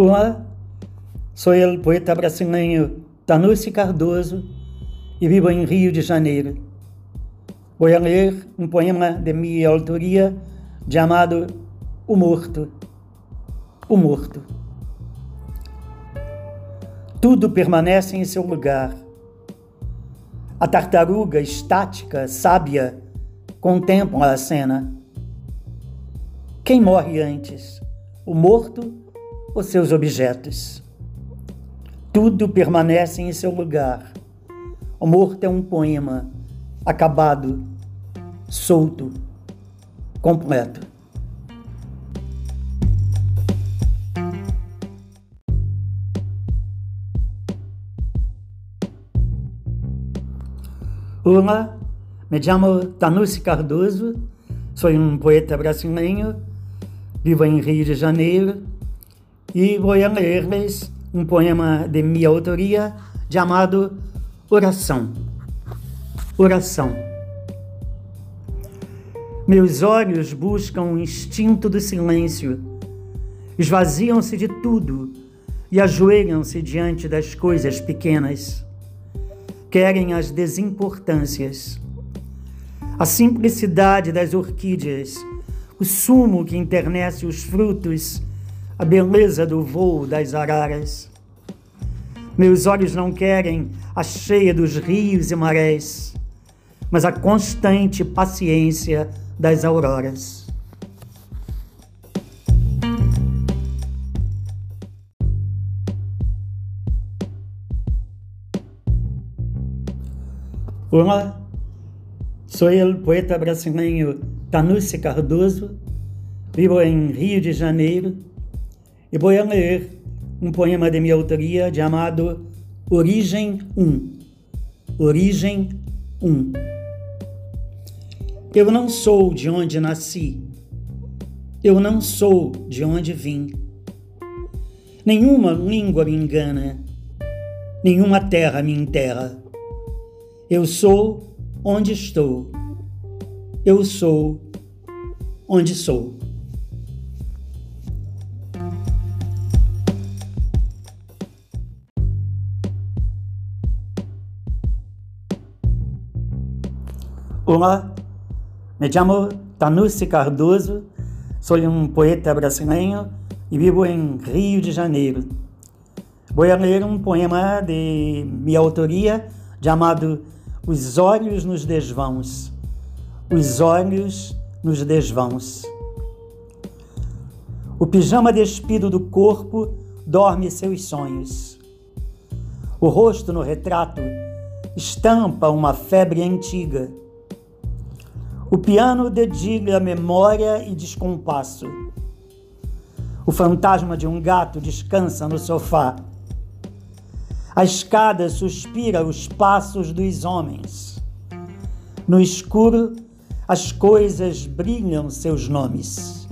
Olá, sou o poeta brasileiro Tanusi Cardoso e vivo em Rio de Janeiro. Vou ler um poema de minha autoria chamado O Morto. O Morto. Tudo permanece em seu lugar. A tartaruga estática, sábia, contempla a cena. Quem morre antes, o morto os seus objetos. Tudo permanece em seu lugar. O morto é um poema acabado, solto, completo. Olá, me chamo Tanusi Cardoso, sou um poeta brasileiro, vivo em Rio de Janeiro e vou ler-lhes um poema de minha autoria chamado Oração. Oração. Meus olhos buscam o instinto do silêncio, esvaziam-se de tudo e ajoelham-se diante das coisas pequenas. Querem as desimportâncias, a simplicidade das orquídeas, o sumo que internece os frutos a beleza do voo das araras. Meus olhos não querem a cheia dos rios e marés, mas a constante paciência das auroras. Olá, sou o poeta brasileiro Tanusi Cardoso, vivo em Rio de Janeiro e vou ler um poema de minha autoria chamado Origem 1. Origem 1. Eu não sou de onde nasci. Eu não sou de onde vim. Nenhuma língua me engana. Nenhuma terra me enterra. Eu sou onde estou. Eu sou onde sou. Olá, me chamo Tanusi Cardoso, sou um poeta brasileiro e vivo em Rio de Janeiro. Vou ler um poema de minha autoria chamado Os Olhos nos Desvãos. Os Olhos nos Desvãos. O pijama despido do corpo dorme seus sonhos. O rosto no retrato estampa uma febre antiga o piano dedilha memória e descompasso. O fantasma de um gato descansa no sofá. A escada suspira os passos dos homens. No escuro, as coisas brilham seus nomes.